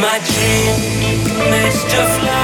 My dream Mr. fly.